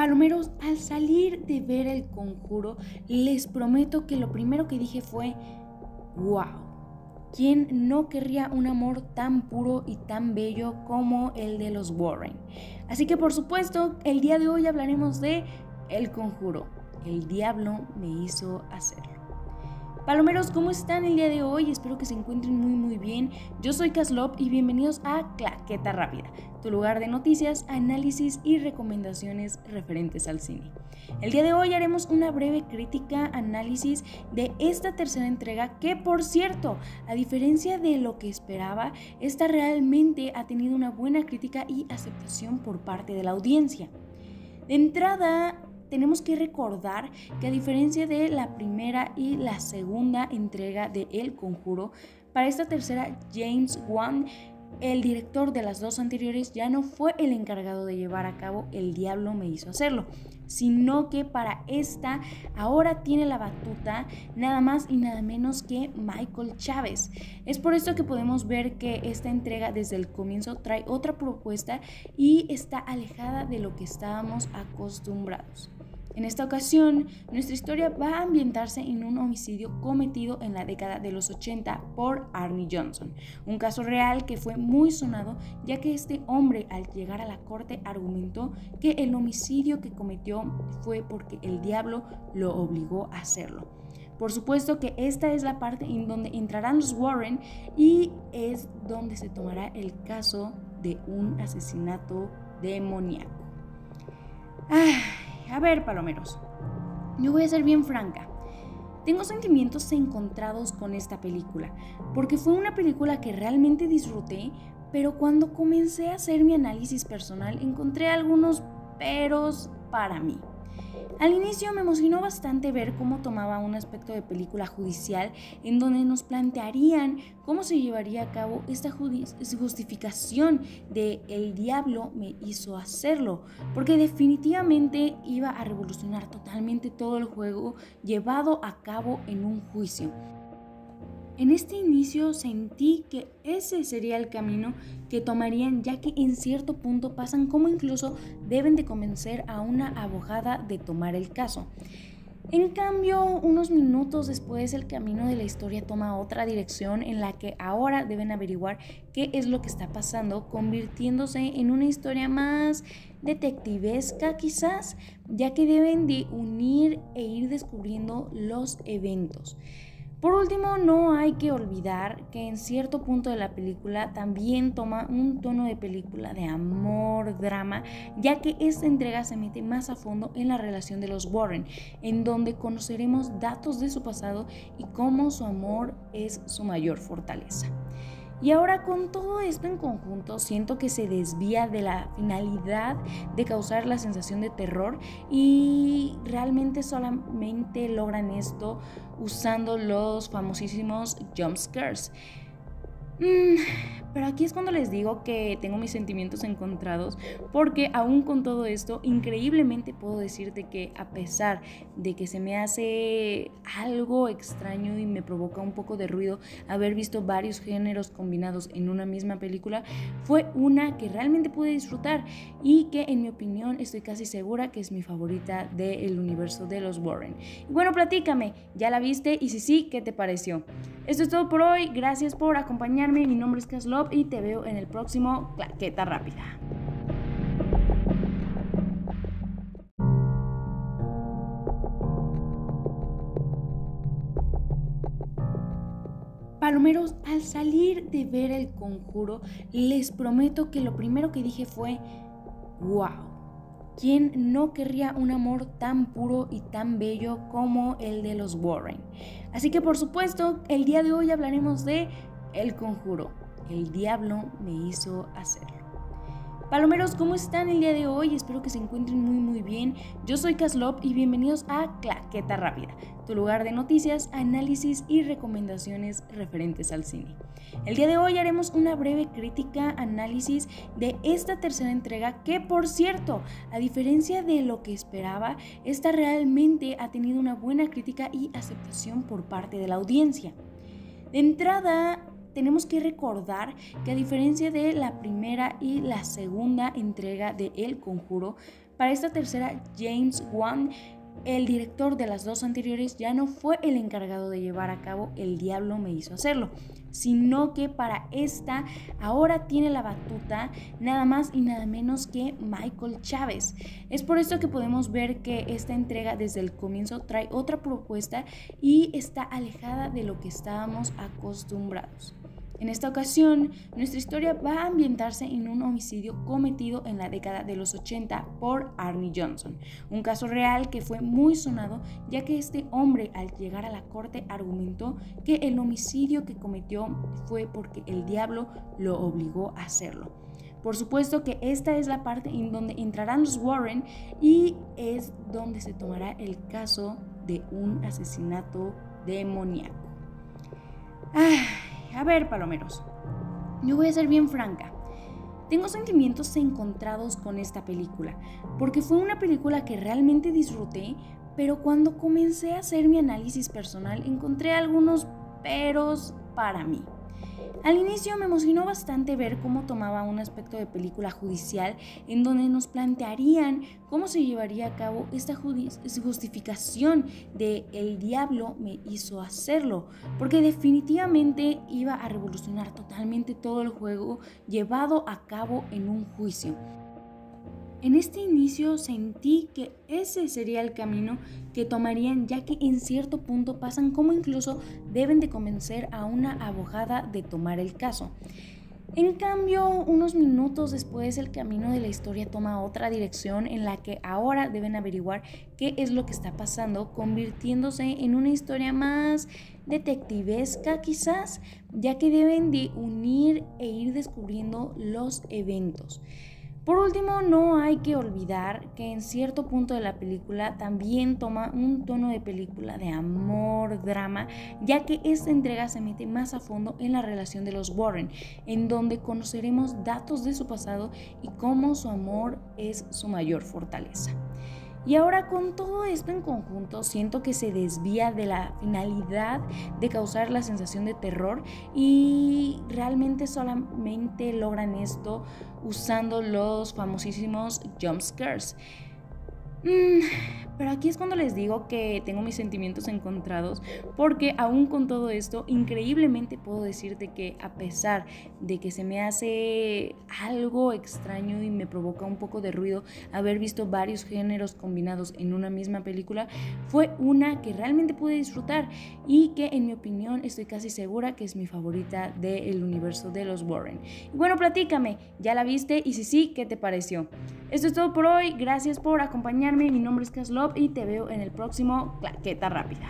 Palomeros, al salir de ver el conjuro, les prometo que lo primero que dije fue, wow. ¿Quién no querría un amor tan puro y tan bello como el de los Warren? Así que por supuesto, el día de hoy hablaremos de El Conjuro. El diablo me hizo hacerlo. Palomeros, ¿cómo están el día de hoy? Espero que se encuentren muy muy bien. Yo soy Caslop y bienvenidos a Claqueta Rápida, tu lugar de noticias, análisis y recomendaciones referentes al cine. El día de hoy haremos una breve crítica, análisis de esta tercera entrega que por cierto, a diferencia de lo que esperaba, esta realmente ha tenido una buena crítica y aceptación por parte de la audiencia. De entrada, tenemos que recordar que a diferencia de la primera y la segunda entrega de El Conjuro, para esta tercera James Wan el director de las dos anteriores ya no fue el encargado de llevar a cabo El Diablo me hizo hacerlo, sino que para esta ahora tiene la batuta nada más y nada menos que Michael Chávez. Es por esto que podemos ver que esta entrega desde el comienzo trae otra propuesta y está alejada de lo que estábamos acostumbrados. En esta ocasión, nuestra historia va a ambientarse en un homicidio cometido en la década de los 80 por Arnie Johnson, un caso real que fue muy sonado ya que este hombre al llegar a la corte argumentó que el homicidio que cometió fue porque el diablo lo obligó a hacerlo. Por supuesto que esta es la parte en donde entrarán los Warren y es donde se tomará el caso de un asesinato demoníaco. Ah, a ver, palomeros, yo voy a ser bien franca. Tengo sentimientos encontrados con esta película, porque fue una película que realmente disfruté, pero cuando comencé a hacer mi análisis personal encontré algunos peros para mí. Al inicio me emocionó bastante ver cómo tomaba un aspecto de película judicial en donde nos plantearían cómo se llevaría a cabo esta justificación de el diablo me hizo hacerlo, porque definitivamente iba a revolucionar totalmente todo el juego llevado a cabo en un juicio. En este inicio sentí que ese sería el camino que tomarían ya que en cierto punto pasan como incluso deben de convencer a una abogada de tomar el caso. En cambio, unos minutos después el camino de la historia toma otra dirección en la que ahora deben averiguar qué es lo que está pasando, convirtiéndose en una historia más detectivesca quizás, ya que deben de unir e ir descubriendo los eventos. Por último, no hay que olvidar que en cierto punto de la película también toma un tono de película de amor, drama, ya que esta entrega se mete más a fondo en la relación de los Warren, en donde conoceremos datos de su pasado y cómo su amor es su mayor fortaleza. Y ahora con todo esto en conjunto siento que se desvía de la finalidad de causar la sensación de terror y realmente solamente logran esto usando los famosísimos jump scares. Mm, pero aquí es cuando les digo que tengo mis sentimientos encontrados, porque aún con todo esto, increíblemente puedo decirte que a pesar de que se me hace algo extraño y me provoca un poco de ruido haber visto varios géneros combinados en una misma película, fue una que realmente pude disfrutar y que en mi opinión estoy casi segura que es mi favorita del universo de los Warren. Y bueno, platícame, ¿ya la viste? Y si sí, ¿qué te pareció? Esto es todo por hoy, gracias por acompañarme, mi nombre es Caslo y te veo en el próximo Claqueta Rápida. Palomeros, al salir de ver el conjuro, les prometo que lo primero que dije fue, wow. ¿Quién no querría un amor tan puro y tan bello como el de los Warren? Así que por supuesto, el día de hoy hablaremos de El Conjuro el diablo me hizo hacerlo. Palomeros, ¿cómo están el día de hoy? Espero que se encuentren muy muy bien. Yo soy Caslop y bienvenidos a Claqueta Rápida, tu lugar de noticias, análisis y recomendaciones referentes al cine. El día de hoy haremos una breve crítica, análisis de esta tercera entrega que por cierto, a diferencia de lo que esperaba, esta realmente ha tenido una buena crítica y aceptación por parte de la audiencia. De entrada, tenemos que recordar que a diferencia de la primera y la segunda entrega de El Conjuro, Para esta tercera, James Wan el director de las dos anteriores ya no fue el encargado de llevar a cabo El Diablo me hizo hacerlo, sino que para esta ahora tiene la batuta nada más y nada menos que Michael Chávez. Es por esto que podemos ver que esta entrega desde el comienzo trae otra propuesta y está alejada de lo que estábamos acostumbrados. En esta ocasión, nuestra historia va a ambientarse en un homicidio cometido en la década de los 80 por Arnie Johnson, un caso real que fue muy sonado ya que este hombre al llegar a la corte argumentó que el homicidio que cometió fue porque el diablo lo obligó a hacerlo. Por supuesto que esta es la parte en donde entrarán los Warren y es donde se tomará el caso de un asesinato demoníaco. Ah, a ver, palomeros, yo voy a ser bien franca. Tengo sentimientos encontrados con esta película, porque fue una película que realmente disfruté, pero cuando comencé a hacer mi análisis personal encontré algunos peros para mí. Al inicio me emocionó bastante ver cómo tomaba un aspecto de película judicial en donde nos plantearían cómo se llevaría a cabo esta justificación de el diablo me hizo hacerlo, porque definitivamente iba a revolucionar totalmente todo el juego llevado a cabo en un juicio. En este inicio sentí que ese sería el camino que tomarían ya que en cierto punto pasan como incluso deben de convencer a una abogada de tomar el caso. En cambio, unos minutos después el camino de la historia toma otra dirección en la que ahora deben averiguar qué es lo que está pasando, convirtiéndose en una historia más detectivesca quizás, ya que deben de unir e ir descubriendo los eventos. Por último, no hay que olvidar que en cierto punto de la película también toma un tono de película de amor, drama, ya que esta entrega se mete más a fondo en la relación de los Warren, en donde conoceremos datos de su pasado y cómo su amor es su mayor fortaleza. Y ahora con todo esto en conjunto siento que se desvía de la finalidad de causar la sensación de terror y realmente solamente logran esto usando los famosísimos jump scares. Mm, pero aquí es cuando les digo que tengo mis sentimientos encontrados, porque aún con todo esto, increíblemente puedo decirte que a pesar de que se me hace algo extraño y me provoca un poco de ruido haber visto varios géneros combinados en una misma película, fue una que realmente pude disfrutar y que en mi opinión estoy casi segura que es mi favorita del universo de los Warren. Y bueno, platícame, ¿ya la viste? Y si sí, ¿qué te pareció? Esto es todo por hoy, gracias por acompañarme, mi nombre es Y te veo en el próximo Claqueta Rápida.